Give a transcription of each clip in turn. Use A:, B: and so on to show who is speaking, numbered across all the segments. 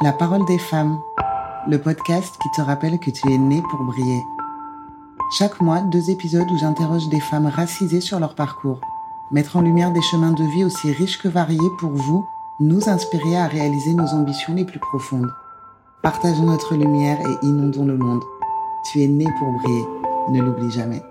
A: La parole des femmes, le podcast qui te rappelle que tu es né pour briller. Chaque mois, deux épisodes où j'interroge des femmes racisées sur leur parcours. Mettre en lumière des chemins de vie aussi riches que variés pour vous, nous inspirer à réaliser nos ambitions les plus profondes. Partageons notre lumière et inondons le monde. Tu es né pour briller, ne l'oublie jamais.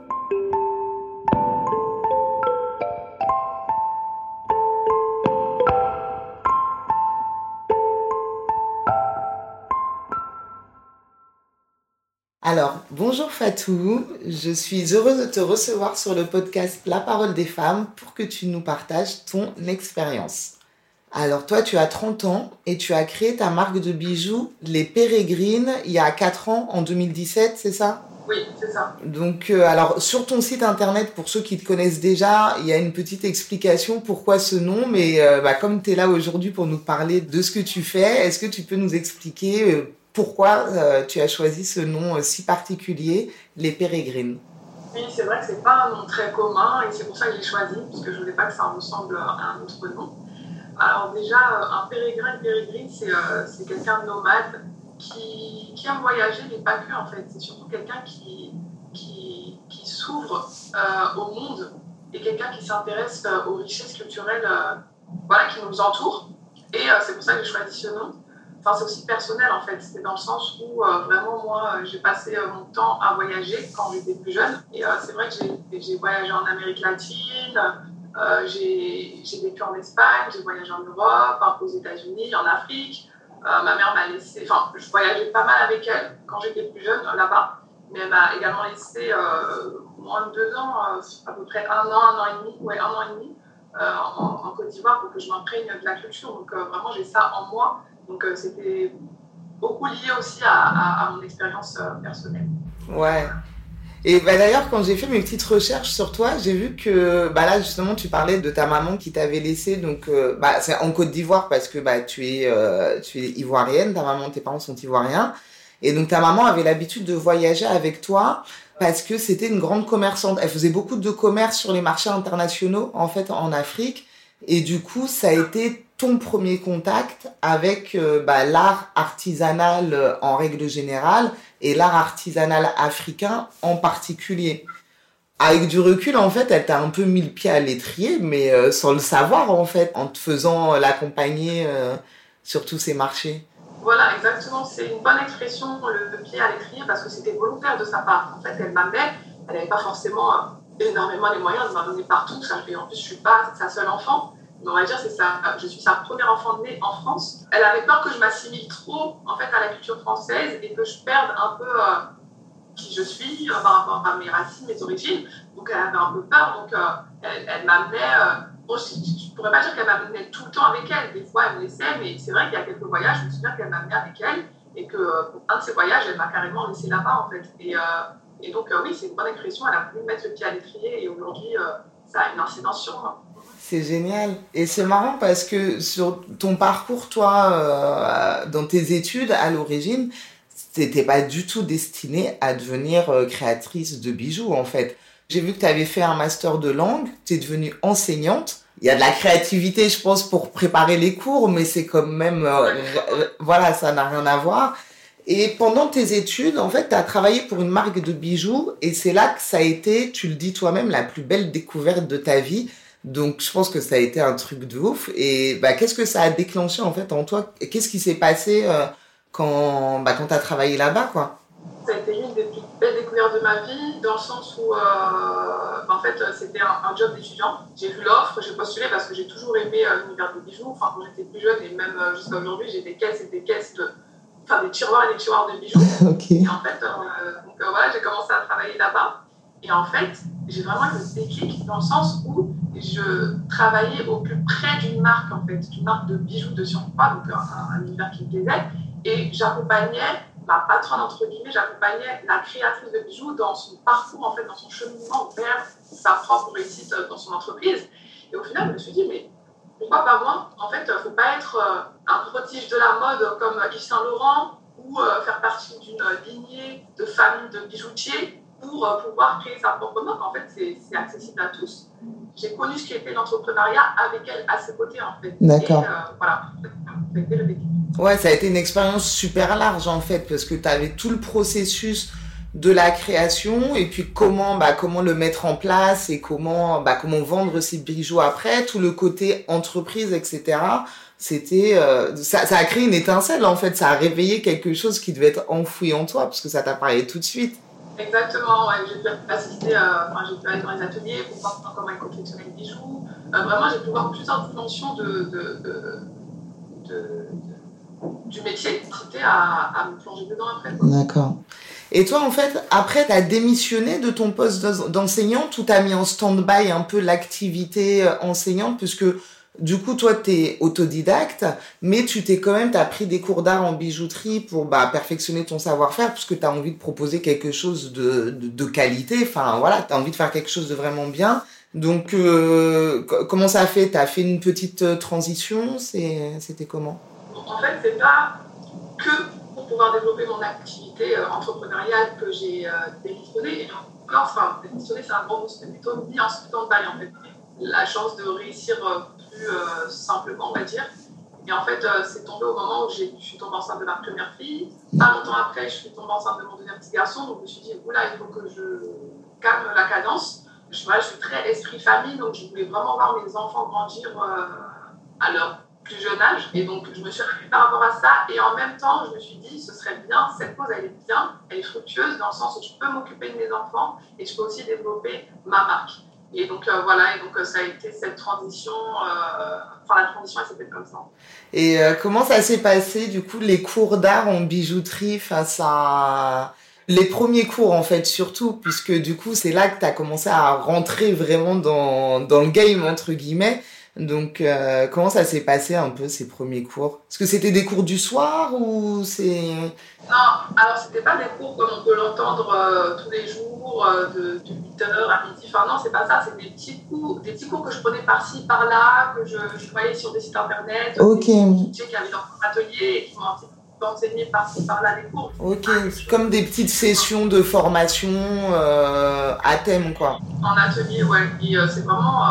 A: Alors, bonjour Fatou, je suis heureuse de te recevoir sur le podcast La parole des femmes pour que tu nous partages ton expérience. Alors toi, tu as 30 ans et tu as créé ta marque de bijoux, les Pérégrines, il y a 4 ans, en 2017, c'est ça?
B: Oui, c'est ça.
A: Donc, euh, alors sur ton site internet, pour ceux qui te connaissent déjà, il y a une petite explication pourquoi ce nom, mais euh, bah, comme tu es là aujourd'hui pour nous parler de ce que tu fais, est-ce que tu peux nous expliquer euh, pourquoi euh, tu as choisi ce nom euh, si particulier, les pérégrines
B: Oui, c'est vrai que c'est pas un nom très commun et c'est pour ça que j'ai choisi, parce que je voulais pas que ça ressemble à un autre nom. Alors déjà, euh, un pérégrin, une pérégrine, c'est quelqu'un de nomade qui, qui aime voyager, mais pas que en fait. C'est surtout quelqu'un qui, qui, qui s'ouvre au monde et quelqu'un qui s'intéresse aux richesses culturelles voilà, qui nous entourent. Et c'est pour ça que j'ai choisi ce nom c'est aussi personnel en fait. C'est dans le sens où euh, vraiment moi euh, j'ai passé euh, mon temps à voyager quand j'étais plus jeune. Et c'est vrai que j'ai voyagé en Amérique latine, j'ai vécu en Espagne, j'ai voyagé en Europe, aux États-Unis, en Afrique. ma mère m'a laissé, enfin je voyageais pas mal avec elle quand j'étais plus jeune là-bas, mais elle m'a également laissé moins de deux ans, à peu près un an, un an et demi, ouais un an et demi. En, Côte d'Ivoire pour que je m'imprègne de la culture. Donc vraiment j'ai ça en moi donc euh, c'était beaucoup lié aussi à, mon expérience euh, personnelle.
A: Ouais. Et bah, d'ailleurs, quand j'ai fait mes petites recherches sur toi, j'ai vu que bah, là, justement, tu parlais de ta maman qui t'avait laissé. Donc, euh, bah, en Côte d'Ivoire parce que bah, tu, es, tu es ivoirienne. Ta maman, tes parents sont ivoiriens. Et donc, ta maman avait l'habitude de voyager avec toi parce que c'était une grande commerçante. Elle faisait beaucoup de commerce sur les marchés internationaux, en fait, en Afrique. Et du coup, ça a été ton premier contact avec euh, bah, l'art artisanal euh, en règle générale et l'art artisanal africain en particulier. Avec du recul, en fait, elle t'a un peu mis le pied à l'étrier, mais euh, sans le savoir, en fait, en te faisant l'accompagner sur tous ces marchés.
B: Voilà, exactement. C'est une bonne expression, le, pied à l'étrier, parce que c'était volontaire de sa part. En fait, elle m'amenait, elle n'avait pas forcément énormément les moyens de m'amener partout. Et en plus, je suis pas sa seule enfant on va dire, c'est ça. Je suis sa première enfant née en France. Elle avait peur que je m'assimile trop, en fait, à la culture française et que je perde un peu euh, qui je suis euh, par rapport à mes racines, mes origines. Donc, elle avait un peu peur. Donc, euh, elle, m'amenait. je ne pourrais pas dire qu'elle m'amenait tout le temps avec elle. Des fois, elle me laissait, mais c'est vrai qu'il y a quelques voyages, je me souviens qu'elle m'amenait avec elle et que pour un de ces voyages, elle m'a carrément laissé là-bas, en fait. Et, et donc, oui, c'est une bonne expression. Elle a voulu mettre le pied à l'étrier et aujourd'hui, ça a une incidence sur moi.
A: C'est génial. Et c'est marrant parce que sur ton parcours, toi, euh, dans tes études à l'origine, t'étais pas du tout destinée à devenir euh, créatrice de bijoux, en fait. J'ai vu que tu avais fait un master de langue, tu es devenue enseignante. Il y a de la créativité, je pense, pour préparer les cours, mais c'est quand même... Euh, voilà, ça n'a rien à voir. Et pendant tes études, en fait, tu as travaillé pour une marque de bijoux et c'est là que ça a été, tu le dis toi-même, la plus belle découverte de ta vie donc, je pense que ça a été un truc de ouf. Et bah, qu'est-ce que ça a déclenché en fait en toi? Qu'est-ce qui s'est passé euh, quand, bah, quand tu as travaillé là-bas quoi?
B: Ça a été une des plus belles découvertes de ma vie, dans le sens où, euh, bah, en fait, c'était un, job d'étudiant. J'ai vu l'offre, j'ai postulé parce que j'ai toujours aimé euh, l'univers des bijoux. Enfin, quand j'étais plus jeune et même jusqu'à aujourd'hui, j'ai des caisses et des caisses de. Enfin, des tiroirs et des tiroirs de bijoux. Et en fait, donc, voilà, j'ai commencé à travailler là-bas. Et en fait, j'ai vraiment eu déclic dans le sens où je travaillais au plus près d'une marque, en fait, d'une marque de bijoux de surpoids, donc un, univers qui me plaisait. Et j'accompagnais ma patronne, entre guillemets, j'accompagnais la créatrice de bijoux dans son parcours, en fait, dans son cheminement vers sa propre réussite dans son entreprise. Et au final, je me suis dit, mais pourquoi pas moi? En fait, il ne faut pas être euh, un prodige de la mode comme Yves Saint Laurent ou euh, faire partie d'une lignée de famille de bijoutiers pour euh, pouvoir créer sa propre marque. En fait, c'est accessible à tous. J'ai connu ce qui était l'entrepreneuriat avec elle à ses côtés, en fait.
A: D'accord.
B: Euh, voilà, le déclic.
A: Ouais, ça a été une expérience super large en fait, parce que tu avais tout le processus de la création et puis comment bah comment le mettre en place et comment bah comment vendre ces bijoux après tout le côté entreprise etc c'était euh, ça, ça a créé une étincelle en fait ça a réveillé quelque chose qui devait être enfoui en toi parce que ça t'a parlé tout de suite
B: exactement j'ai pu assister euh, enfin, j'ai pu aller dans les ateliers pour voir comment ils confectionnaient les bijoux. Euh, vraiment j'ai pu voir plusieurs dimensions du métier c'était à, à me plonger dedans après
A: d'accord. Et toi, en fait, après, tu as démissionné de ton poste d'enseignante ou tu as mis en stand-by un peu l'activité euh, enseignante? Puisque du coup, toi, tu es autodidacte, mais tu t'es quand même, tu as pris des cours d'art en bijouterie pour bah, perfectionner ton savoir-faire puisque tu as envie de proposer quelque chose de, de, qualité. Enfin, voilà, tu as envie de faire quelque chose de vraiment bien. Donc, euh, comment ça a fait? Tu as fait une petite euh, transition? C'était comment?
B: En fait, c'est pas que pour pouvoir développer mon activité euh, entrepreneuriale que j'ai démissionné. Enfin, démissionné, c'est un grand mot, c'était plutôt mis en stand-by en fait. La chance de réussir euh, plus simplement, on va dire. Et en fait, c'est tombé au moment où je suis tombée enceinte de ma première fille. Pas longtemps après, je suis tombée enceinte de mon deuxième petit garçon. Donc, je me suis dit, oula, il faut que je calme la cadence. Je, je suis très esprit famille, donc je voulais vraiment voir mes enfants grandir à leur plus jeune âge. Et donc, je me suis réveillée par rapport à ça. Et en même temps, je me suis dit, ce serait bien, cette pause, elle est bien, elle est fructueuse dans le sens où je peux m'occuper de mes enfants et je peux aussi développer ma marque. Et donc, euh, voilà, et donc euh, ça a été cette transition, euh, enfin, la transition, elle s'est faite comme ça.
A: Et comment ça s'est passé, du coup, les cours d'art en bijouterie face à les premiers cours en fait surtout puisque du coup c'est là que tu as commencé à rentrer vraiment dans, dans le game entre guillemets donc, euh, comment ça s'est passé un peu ces premiers cours? Est-ce que c'était des cours du soir ou c'est...
B: Non, alors c'était pas des cours comme on peut l'entendre euh, tous les jours, euh, de, 8h à midi. Enfin non, c'est pas ça, c'est des petits cours, des petits cours que je prenais par-ci, par-là, que je, voyais sur des sites internet,
A: ok
B: des qui avaient leur atelier et qui m'ont enseigné par-ci, par-là des cours.
A: Ok, comme des petites sessions de formation à thème, quoi.
B: En atelier, ouais. Et c'est vraiment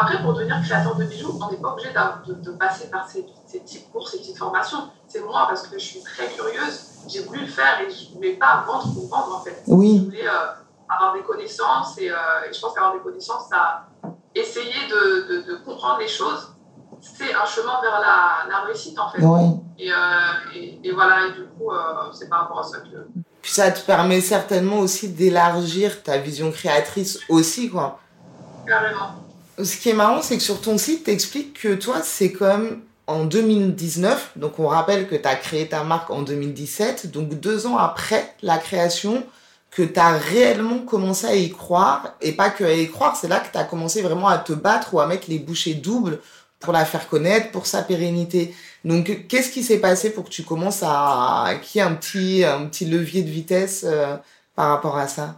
B: après, pour devenir créateur de bijoux, on n'est pas obligé de, passer par ces, petites cours, ces petites formations. C'est moi, parce que je suis très curieuse, j'ai voulu le faire et je ne voulais pas vendre pour vendre en fait.
A: Oui.
B: Je voulais euh, avoir des connaissances et, euh, et je pense qu'avoir des connaissances, ça essayer de, de, comprendre les choses, c'est un chemin vers la, la, réussite en fait.
A: Oui.
B: Et, euh, et, et, voilà, et du coup, c'est par rapport à ça que.
A: Puis ça te permet certainement aussi d'élargir ta vision créatrice aussi, quoi.
B: Carrément.
A: Ce qui est marrant, c'est que sur ton site, tu expliques que toi, c'est comme en 2019, donc on rappelle que tu as créé ta marque en 2017, donc deux ans après la création, que tu as réellement commencé à y croire, et pas que à y croire, c'est là que tu as commencé vraiment à te battre ou à mettre les bouchées doubles pour la faire connaître, pour sa pérennité. Donc, qu'est-ce qui s'est passé pour que tu commences à qui un petit, un petit levier de vitesse euh, par rapport à ça?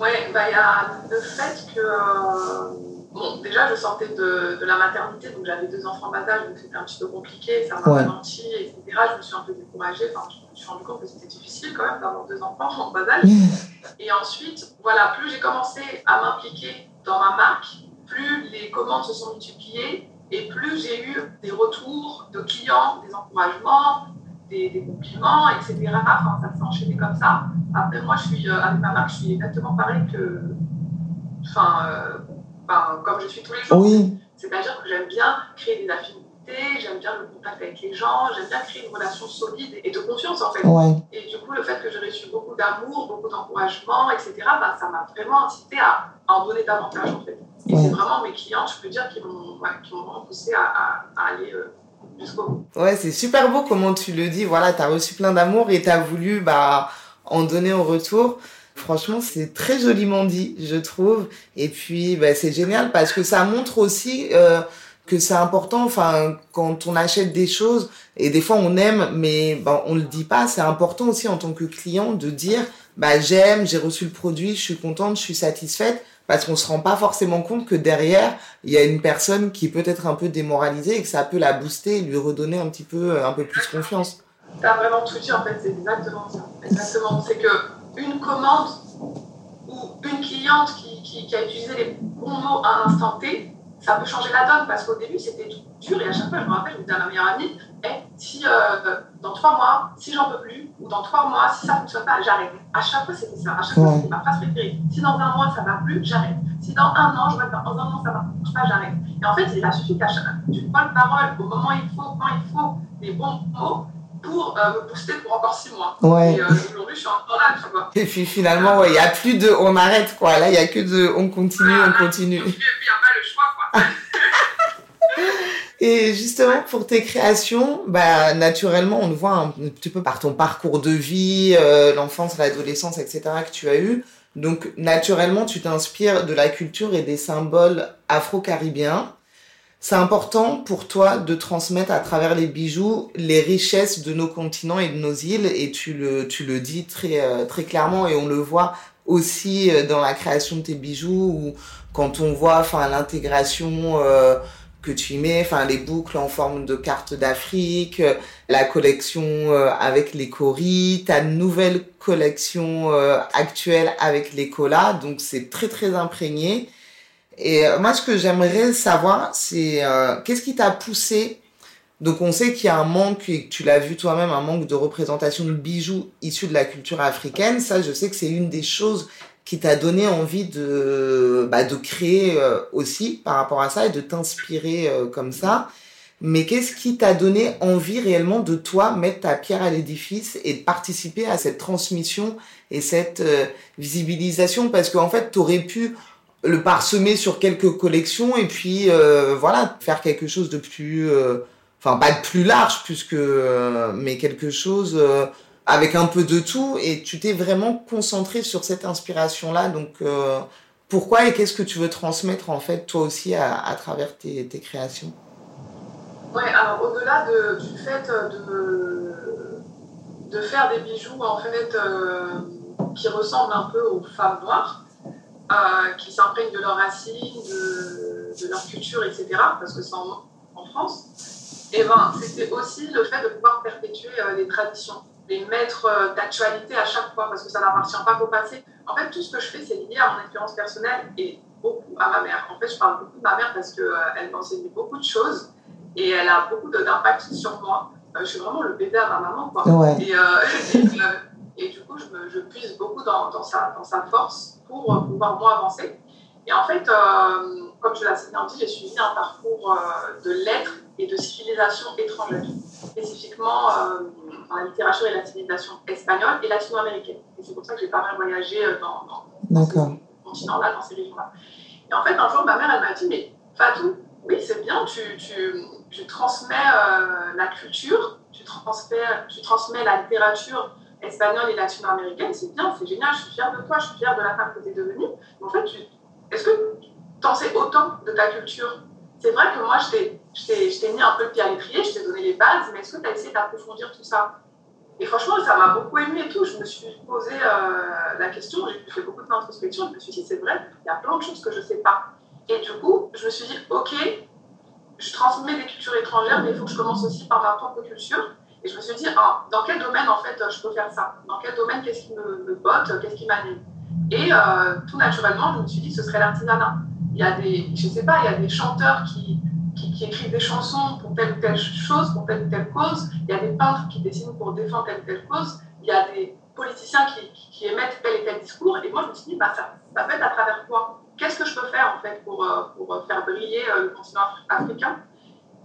B: Oui, bah, il y a le fait que euh, Bon, déjà, je sortais de, de la maternité, donc j'avais deux enfants bas âge, donc c'était un petit peu compliqué, ça m'a ralenti, etc. Je me suis un peu découragée, enfin, je me suis rendu compte que c'était difficile quand même d'avoir deux enfants en bas âge. Et ensuite, voilà, plus j'ai commencé à m'impliquer dans ma marque, plus les commandes se sont multipliées et plus j'ai eu des retours de clients, des encouragements, des, compliments, etc. Enfin, ça s'est enchaîné comme ça. Après, moi, je suis, euh, avec ma marque, je suis exactement pareil que. Enfin, euh, comme je suis tous les jours.
A: Oui.
B: C'est-à-dire que j'aime bien créer des affinités, j'aime bien le contact avec les gens, j'aime bien créer une relation solide et de confiance en fait.
A: Ouais.
B: Et du coup, le fait que j'ai reçu beaucoup d'amour, beaucoup d'encouragement, etc., bah, ça m'a vraiment incité à, en donner davantage en fait. Et c'est vraiment mes clients, je peux dire, qui m'ont ouais, vraiment poussé à, à, aller. Euh, jusqu'au bout.
A: Ouais, c'est super beau comment tu le dis. Voilà, tu as reçu plein d'amour et tu as voulu bah, en donner en retour. Franchement, c'est très joliment dit, je trouve. Et puis, bah, c'est génial parce que ça montre aussi euh, que c'est important. Enfin, quand on achète des choses, et des fois on aime, mais bon, on le dit pas. C'est important aussi en tant que client de dire, bah j'aime, j'ai reçu le produit, je suis contente, je suis satisfaite. Parce qu'on se rend pas forcément compte que derrière, il y a une personne qui peut être un peu démoralisée et que ça peut la booster et lui redonner un petit peu, un peu plus confiance.
B: Tu as vraiment tout dit en fait, c'est exactement ça. Exactement. C'est que une commande ou une cliente qui, a utilisé les bons mots à un instant T, ça peut changer la donne parce qu'au début c'était dur et à chaque fois je me rappelle, je disais à ma meilleure amie, Eh, si euh, dans trois mois, si j'en peux plus, ou dans trois mois, si ça ne fonctionne pas, j'arrête. À chaque fois, c'était ça. À chaque fois, c'était ma phrase préférée. Si dans un mois, ça ne va plus, j'arrête. Si dans un an, je vais faire, dans un an, ça ne marche pas, j'arrête. Et en fait, il a suffi qu'à chaque une bonne parole, au moment où il faut, quand il faut, des bons mots, pour euh, me booster pour encore six mois.
A: Ouais.
B: Et euh, aujourd'hui, je suis encore là, tu vois.
A: Et puis finalement, il n'y a plus de on arrête, quoi. Là, il n'y a que de on continue, on continue.
B: Et puis, il n'y a pas le choix, quoi.
A: Et justement, pour tes créations, bah, naturellement, on le voit un petit peu par ton parcours de vie, euh, l'enfance, l'adolescence, etc., que tu as eu. Donc, naturellement, tu t'inspires de la culture et des symboles afro-caribéens. C'est important pour toi de transmettre à travers les bijoux les richesses de nos continents et de nos îles, et tu le, tu le dis très, euh, très clairement, et on le voit aussi euh, dans la création de tes bijoux, ou quand on voit enfin, l'intégration euh, que tu y mets, enfin les boucles en forme de carte d'Afrique, la collection avec les coris, ta nouvelle collection actuelle avec les colas, donc c'est très très imprégné. Et euh, moi ce que j'aimerais savoir, c'est euh, qu'est-ce qui t'a poussé? Donc on sait qu'il y a un manque, et que tu l'as vu toi-même, un manque de représentation de bijoux issus de la culture africaine. Ça, je sais que c'est une des choses qui t'a donné envie de, bah, de créer euh, aussi par rapport à ça et de t'inspirer comme ça. Mais qu'est-ce qui t'a donné envie réellement de toi mettre ta pierre à l'édifice et de participer à cette transmission et cette visibilisation? Parce qu'en fait, tu aurais pu le parsemer sur quelques collections et puis euh, voilà, faire quelque chose de plus... euh, Enfin, pas de plus large, puisque... euh, mais quelque chose... avec un peu de tout et tu t'es vraiment concentré sur cette inspiration-là. Donc, euh, pourquoi et qu'est-ce que tu veux transmettre en fait toi aussi à, travers tes, créations?
B: Ouais, au-delà de, du fait de, faire des bijoux en fait qui ressemblent un peu aux femmes noires, euh, qui s'imprègnent de leurs racines, de, de leur culture, etc., parce que c'est en, en France, et ben, c'était aussi le fait de pouvoir perpétuer euh, les traditions, les mettre euh, d'actualité à chaque fois, parce que ça n'appartient pas qu'au passé. En fait, tout ce que je fais, c'est lié à mon expérience personnelle et beaucoup à ma mère. En fait, je parle beaucoup de ma mère parce qu'elle m'a enseigné beaucoup de choses et elle a beaucoup d'impact sur moi. Euh, je suis vraiment le bébé à ma maman, quoi.
A: Ouais.
B: Et, euh, et, euh, et du coup, je, me, je puise beaucoup dans, dans, sa, dans sa force pour euh, pouvoir moi avancer. Et en fait, euh, comme je l'ai dit, j'ai suivi un parcours euh, de lettres et de civilisation étrangère, spécifiquement euh, dans la littérature et la civilisation espagnole et latino-américaine. Et c'est pour ça que j'ai pas mal voyagé dans, dans,
A: D'accord.
B: ces continents-là, dans ces régions-là. Et en fait, un jour, ma mère, elle m'a dit, mais Fatou, oui, c'est bien, tu, tu, tu transmets la culture, tu transmets, tu transmets la littérature espagnole et latino-américaine, c'est bien, c'est génial, je suis fière de toi, je suis fière de la femme que tu es devenue. Mais en fait, est-ce que tu en sais autant de ta culture? C'est vrai que moi, je t'ai mis un peu le pied à l'étrier, je t'ai donné les bases, mais est-ce que tu as essayé d'approfondir tout ça? Et franchement, ça m'a beaucoup ému et tout. Je me suis posé euh, la question, j'ai fait beaucoup d'introspection, je me suis dit, c'est vrai, il y a plein de choses que je ne sais pas. Et du coup, je me suis dit, ok, je transmets des cultures étrangères, mais il faut que je commence aussi par ma propre culture. Et je me suis dit, ah, dans quel domaine, en fait, je peux faire ça? Dans quel domaine, qu'est-ce qui me, botte Qu'est-ce qui m'anime? Et euh, tout naturellement, je me suis dit ce serait l'artisanat. Il y a des, je sais pas, il y a des chanteurs qui, écrivent des chansons pour telle ou telle chose, pour telle ou telle cause. Il y a des peintres qui dessinent pour défendre telle ou telle cause. Il y a des politiciens qui, émettent tel et tel discours. Et moi, je me suis dit, bah, ça, ça peut être à travers quoi? Qu'est-ce que je peux faire, en fait, pour, euh, pour faire briller euh, le continent af- africain?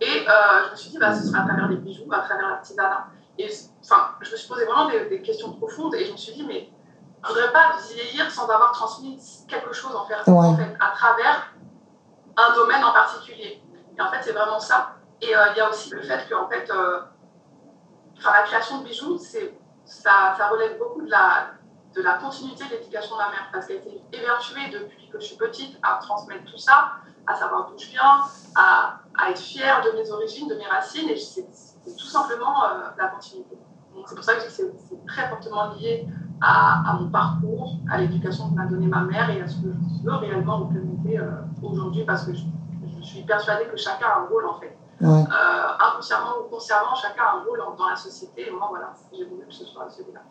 B: Et euh, je me suis dit, bah, ce sera à travers les bijoux, à travers l'artisanat. Et enfin, je me suis posé vraiment des, des questions profondes et je me suis dit, mais je voudrais pas vieillir sans avoir transmis quelque chose en fait,
A: Ouais.
B: en fait, à travers un domaine en particulier. Et en fait, c'est vraiment ça. Et euh, il y a aussi le fait que en fait, euh, la création de bijoux, c'est, ça, ça relève beaucoup de la, de la continuité de l'éducation de ma mère, parce qu'elle était évertuée depuis que je suis petite à transmettre tout ça, à savoir d'où je viens, à, à être fière de mes origines, de mes racines, et c'est, tout simplement euh, la continuité. C'est pour ça que c'est, très fortement lié à, à mon parcours, à l'éducation que m'a donnée ma mère et à ce que je veux réellement représenter euh, aujourd'hui, parce que je, je suis persuadée que chacun a un rôle en fait.
A: Ouais.
B: Euh, inconsciemment ou consciemment, chacun a un rôle dans la société, et moi voilà, j'ai voulu que ce soit celui-là.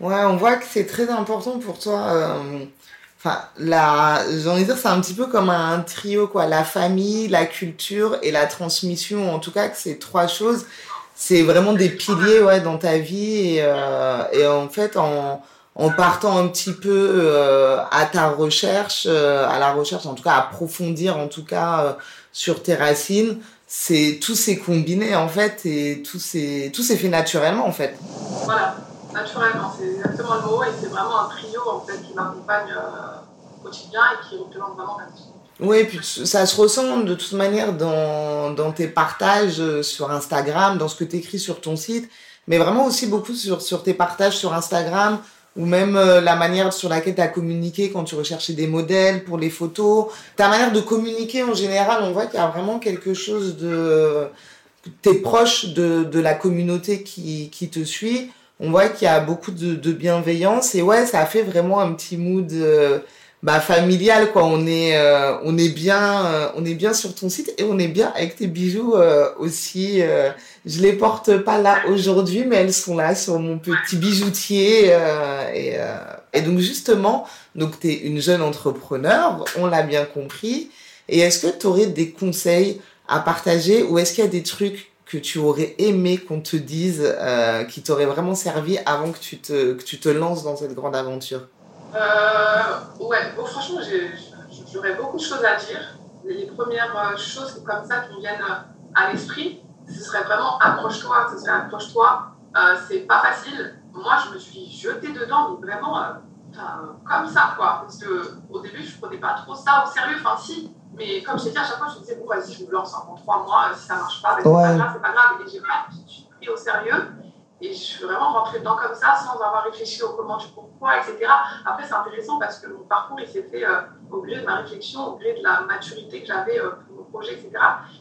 A: Ouais, on voit que c'est très important pour toi. Euh, Enfin, la, j'ai envie de dire, c'est un petit peu comme un trio, quoi. La famille, la culture et la transmission. En tout cas, que ces trois choses, c'est vraiment des piliers ouais, dans ta vie. Et, et en fait, en, en partant un petit peu à ta recherche, à la recherche, en tout cas, approfondir en tout cas sur tes racines, c'est tout s'est combiné en fait et tout s'est tout s'est fait naturellement en fait.
B: Voilà, naturellement, c'est exactement le mot et c'est vraiment un trio en fait qui m'accompagne au quotidien et qui représente vraiment ma vie.
A: Oui, puis ça se ressent de toute manière dans, dans tes partages euh, sur Instagram, dans ce que tu écris sur ton site, mais vraiment aussi beaucoup sur, sur tes partages sur Instagram, ou même euh, la manière sur laquelle tu as communiqué quand tu recherchais des modèles pour les photos. Ta manière de communiquer en général, on voit qu'il y a vraiment quelque chose de... T'es proche de, de la communauté qui, qui te suit. On voit qu'il y a beaucoup de, de, bienveillance et ouais, ça fait vraiment un petit mood euh, bah, familial quoi. On est euh, on est bien euh, on est bien sur ton site et on est bien avec tes bijoux euh, aussi. je les porte pas là aujourd'hui, mais elles sont là sur mon petit bijoutier et, et donc justement donc tu es une jeune entrepreneur, on l'a bien compris. Et est-ce que tu aurais des conseils à partager ou est-ce qu'il y a des trucs que tu aurais aimé qu'on te dise qui t'auraient vraiment servi avant que tu te que tu te lances dans cette grande aventure?
B: Euh, ouais, bon, franchement, j'aurais beaucoup de choses à dire. Les premières euh, choses comme ça qui me viennent euh, à l'esprit, ce serait vraiment accroche-toi, ce serait accroche-toi. Euh, c'est pas facile. Moi, je me suis jetée dedans, mais vraiment comme ça, quoi. Parce qu'au début, je prenais pas trop ça au sérieux. Enfin, si, mais comme je t'ai dit, à chaque fois, je me disais, bon, vas-y, je me lance en trois mois. Si ça marche pas, ben, c'est pas grave, c'est pas grave. Et j'ai pas pris au sérieux. Et je suis vraiment rentrée dedans comme ça, sans avoir réfléchi au comment, du pourquoi, etc. Après, c'est intéressant parce que mon parcours, il s'est fait euh, au gré de ma réflexion, au gré de la maturité que j'avais euh, pour mon projet, etc.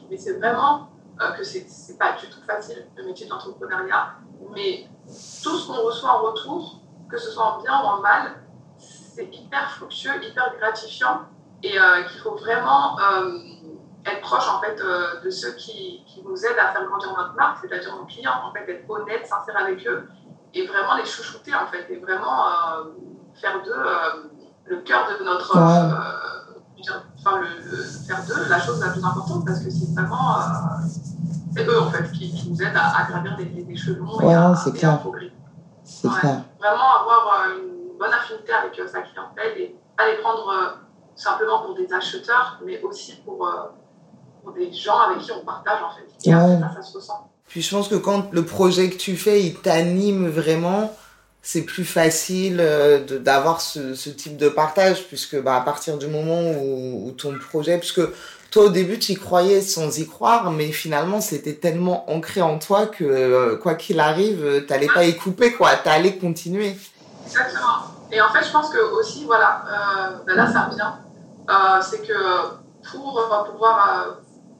B: Mais c'est vraiment euh, que c'est pas du tout facile, le métier d'entrepreneuriat. Mais tout ce qu'on reçoit en retour, que ce soit en bien ou en mal, c'est hyper fructueux, hyper gratifiant et qu'il faut vraiment être proche en fait euh, de ceux qui, qui, nous aident à faire grandir notre marque, c'est-à-dire nos clients, en fait, être honnête, sincère avec eux et vraiment les chouchouter en fait et vraiment euh, faire d'eux euh, le cœur de notre enfin le, faire d'eux la chose la plus importante parce que c'est vraiment c'est eux en fait qui, qui, nous aident à, gravir des, des échelons et à, et à progresser. Vraiment avoir une bonne affinité avec sa clientèle et pas les prendre simplement pour des acheteurs, mais aussi pour, pour des gens avec qui on partage en fait. Et ça, ça se ressent.
A: Puis je pense que quand le projet que tu fais, il t'anime vraiment, c'est plus facile euh, d'avoir ce, ce, type de partage, puisque bah, à partir du moment où, où ton projet, puisque toi au début tu y croyais sans y croire, mais finalement c'était tellement ancré en toi que euh, quoi qu'il arrive, t'allais pas y couper, quoi, t'allais continuer.
B: Exactement. Et en fait, je pense que aussi, voilà, euh, ben là ça revient, euh, c'est que pour pouvoir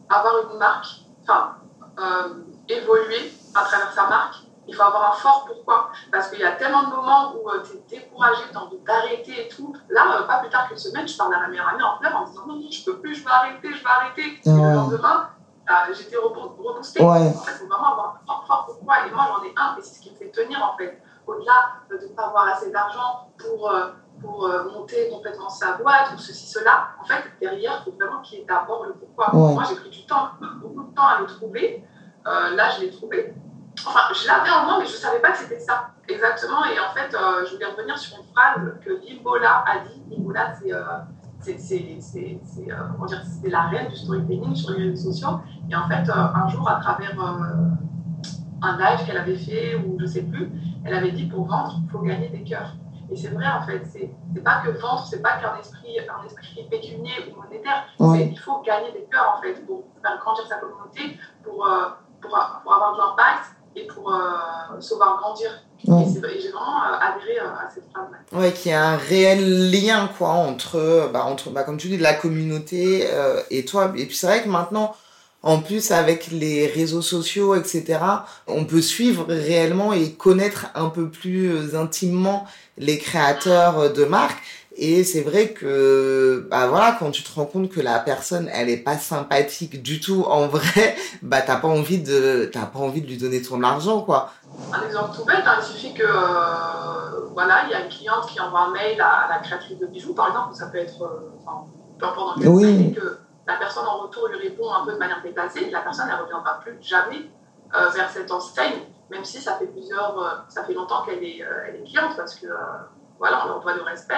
B: avoir une marque, enfin, euh, évoluer à travers sa marque, il faut avoir un fort pourquoi. Parce qu'il y a tellement de moments où euh, tu es découragé, tu as envie d'arrêter et tout. Là, euh, pas plus tard qu'une semaine, je parle à ma meilleure amie en pleurs en disant non, non, je peux plus, je vais arrêter, je vais arrêter. Et le lendemain, j'étais reboostée. En fait, il faut vraiment avoir un fort pourquoi. Et moi, j'en ai un, et c'est ce qui me fait tenir en fait. Au-delà de ne pas avoir assez d'argent pour pour euh, monter complètement sa boîte ou ceci, cela. En fait, derrière, il faut vraiment qu'il y ait d'abord le pourquoi. Moi, j'ai pris du temps, beaucoup de temps à le trouver. Euh, là, je l'ai trouvé. Enfin, je l'avais en moi, mais je ne savais pas que c'était ça. Exactement. Et en fait, euh, je voulais revenir sur une phrase que Limbola a dit. Limbola, c'est c'est la reine du storytelling sur les réseaux sociaux. Et en fait, un jour, à travers un live qu'elle avait fait, ou je ne sais plus, elle avait dit pour vendre, il faut gagner des cœurs. Et c'est vrai, en fait, c'est pas que vendre, c'est pas qu'un esprit, un esprit pécunier ou monétaire. Il faut gagner des cœurs, en fait, pour faire grandir sa communauté, pour, euh, pour, pour, avoir de l'impact et pour euh, sauver grandir. Ouais. Et, j'ai vraiment euh, adhéré à cette phrase-là.
A: Ouais, qu'il y a un réel lien, quoi, entre, bah, entre bah, comme tu dis, la communauté et toi. Et puis c'est vrai que maintenant, en plus, avec les réseaux sociaux, etc., on peut suivre réellement et connaître un peu plus intimement les créateurs de marques. Et c'est vrai que, bah voilà, quand tu te rends compte que la personne, elle est pas sympathique du tout en vrai, bah t'as pas envie de, t'as pas envie de lui donner ton argent, quoi.
B: Un exemple tout bête, hein, il suffit que, euh, voilà, il y a une cliente qui envoie un mail à, la créatrice de bijoux, par exemple, ça peut être, euh, enfin, peu importe dans quel oui. que la personne en retour lui répond un peu de manière déplacée, la personne, ne reviendra plus jamais vers cette enseigne, même si ça fait plusieurs, ça fait longtemps qu'elle est, elle est cliente parce que voilà, on leur doit le respect,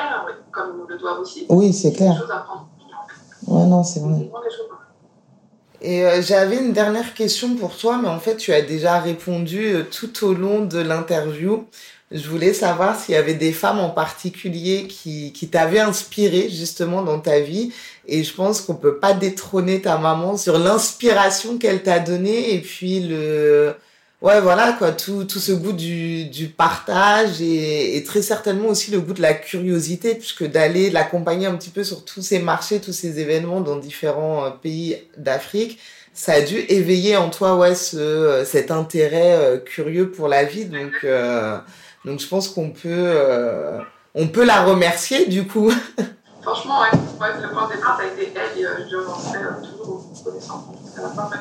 B: comme nous le doivent aussi.
A: Oui, c'est clair. Des choses à prendre. Ouais, non, c'est vrai. Et euh, j'avais une dernière question pour toi, mais en fait, tu as déjà répondu euh, tout au long de l'interview. Je voulais savoir s'il y avait des femmes en particulier qui, qui t'avaient inspiré justement dans ta vie. Et je pense qu'on peut pas détrôner ta maman sur l'inspiration qu'elle t'a donnée et puis le, ouais, voilà, quoi, tout, tout ce goût du, du partage et, et, très certainement aussi le goût de la curiosité, puisque d'aller l'accompagner un petit peu sur tous ces marchés, tous ces événements dans différents euh, pays d'Afrique, ça a dû éveiller en toi, ouais, ce, euh, cet intérêt euh, curieux pour la vie. Donc, euh, donc je pense qu'on peut, euh, on peut la remercier du coup.
B: Franchement, ouais, ouais le point de départ, ça a été elle et je m'en fais toujours reconnaissante. Elle a pas mal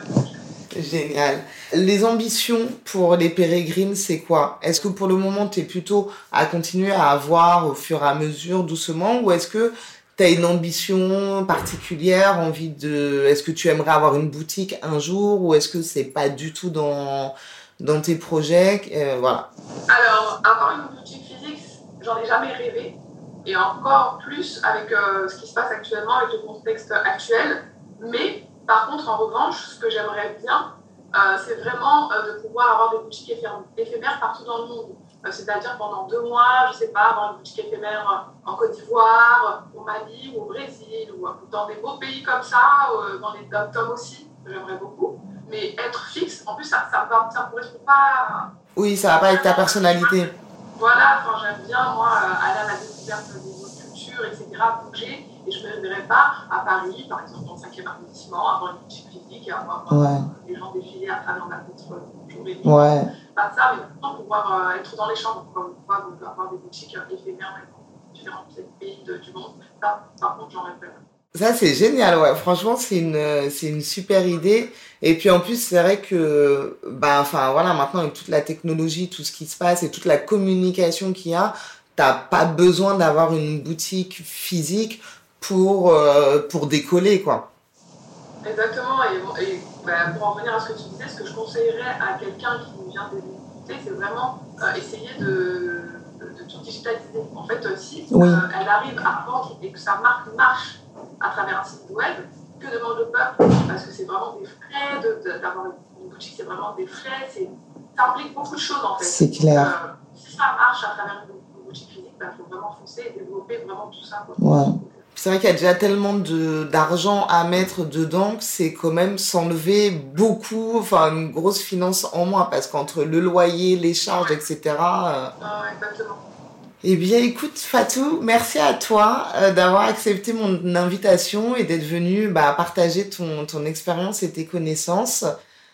A: Génial. Les ambitions pour les pérégrines, c'est quoi? Est-ce que pour le moment, tu es plutôt à continuer à avoir au fur et à mesure, doucement, ou est-ce que tu as une ambition particulière, envie de... Est-ce que tu aimerais avoir une boutique un jour, ou est-ce que c'est pas du tout dans, dans tes projets? Euh, Voilà.
B: Alors, avoir une boutique physique, j'en ai jamais rêvé, et encore plus avec euh, ce qui se passe actuellement, avec le contexte actuel, mais par contre, en revanche, ce que j'aimerais bien, euh, c'est vraiment euh, de pouvoir avoir des boutiques éphémères partout dans le monde. C'est-à-dire pendant deux mois, je ne sais pas, avoir une boutique éphémère en Côte d'Ivoire, au Mali ou au Brésil, ou dans des beaux pays comme ça, dans les dom aussi, j'aimerais beaucoup. Mais être fixe, en plus, ça ne ça, correspond pas.
A: Oui, ça va pas être ta personnalité.
B: Voilà, enfin, j'aime bien, moi, aller à la découverte des autres cultures, etc., bouger. Et je ne me verrais pas à Paris, par exemple, dans le 5e arrondissement, avoir une boutique physique et avoir euh, ouais. des gens défiler à travers ma vitre jour et nuit. Ouais. Pas ça, mais plutôt pouvoir euh, être dans les chambres, pouvoir avoir des boutiques euh, éphémères dans différents pays de, du monde. Ça, par contre, j'en rêverais.
A: Ça, c'est génial, ouais. Franchement, c'est une, c'est une super idée. Et puis, en plus, c'est vrai que, bah, enfin, voilà, maintenant, avec toute la technologie, tout ce qui se passe et toute la communication qu'il y a, t'as pas besoin d'avoir une boutique physique pour, euh, pour décoller, quoi.
B: Exactement, et, et bah, pour en revenir à ce que tu disais, ce que je conseillerais à quelqu'un qui vient d'écouter, c'est vraiment euh, essayer de, de, tout digitaliser. En fait, euh, si euh, elle arrive à vendre et que sa marque marche à travers un site web, que demande le peuple Parce que c'est vraiment des frais d'avoir une boutique, c'est vraiment des frais, ça implique beaucoup de choses en fait.
A: C'est clair.
B: si ça marche à travers une, boutique physique, il bah, faut vraiment foncer et développer vraiment tout ça. Quoi.
A: Ouais. C'est vrai qu'il y a déjà tellement d'argent à mettre dedans que c'est quand même s'enlever beaucoup, enfin une grosse finance en moins parce qu'entre le loyer, les charges, etc. Euh...
B: Ah, exactement.
A: Eh bien, écoute, Fatou, merci à toi euh, d'avoir accepté mon invitation et d'être venu bah, partager ton, ton expérience et tes connaissances.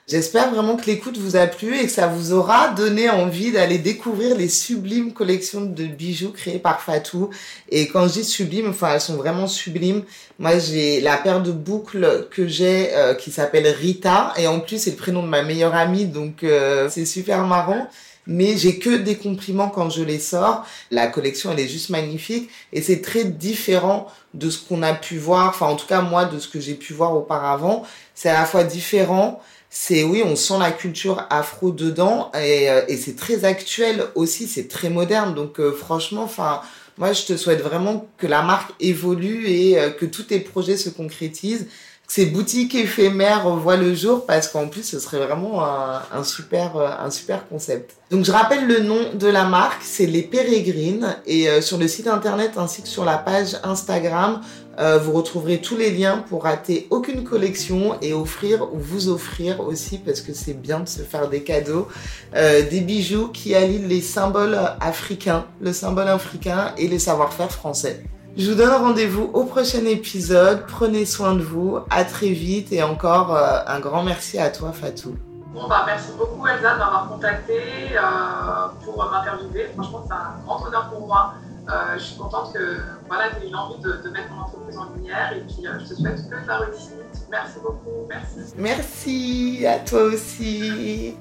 A: J'espère vraiment que l'écoute vous a plu et que ça vous aura donné envie d'aller découvrir les sublimes collections de bijoux créées par Fatou. Et quand je dis sublimes, enfin elles sont vraiment sublimes. Moi j'ai la paire de boucles que j'ai euh, qui s'appelle Rita et en plus c'est le prénom de ma meilleure amie donc euh, c'est super marrant mais j'ai que des compliments quand je les sors. La collection, elle est juste magnifique et c'est très différent de ce qu'on a pu voir, enfin en tout cas moi de ce que j'ai pu voir auparavant. C'est à la fois différent, c'est oui, on sent la culture afro dedans et, euh, et c'est très actuel aussi, c'est très moderne. Donc euh, franchement, enfin, moi je te souhaite vraiment que la marque évolue et euh, que tous tes projets se concrétisent ces boutiques éphémères voient le jour parce qu'en plus ce serait vraiment un, super euh, un super concept. Donc je rappelle le nom de la marque, c'est les Pérégrines et euh, sur le site internet ainsi que sur la page Instagram, euh, vous retrouverez tous les liens pour rater aucune collection et offrir ou vous offrir aussi parce que c'est bien de se faire des cadeaux, des bijoux qui allient les symboles africains, le symbole africain et les savoir-faire français. Je vous donne rendez-vous au prochain épisode. Prenez soin de vous. À très vite et encore euh, un grand merci à toi, Fatou.
B: Bon, bah, merci beaucoup, Elsa, de m'avoir contacté euh, pour m'interviewer. Franchement, c'est un grand honneur pour moi. Euh, je suis contente que voilà, tu aies eu envie de, de, mettre mon entreprise en lumière et puis euh, je te souhaite que de la réussite. Merci beaucoup. Merci.
A: Merci à toi aussi.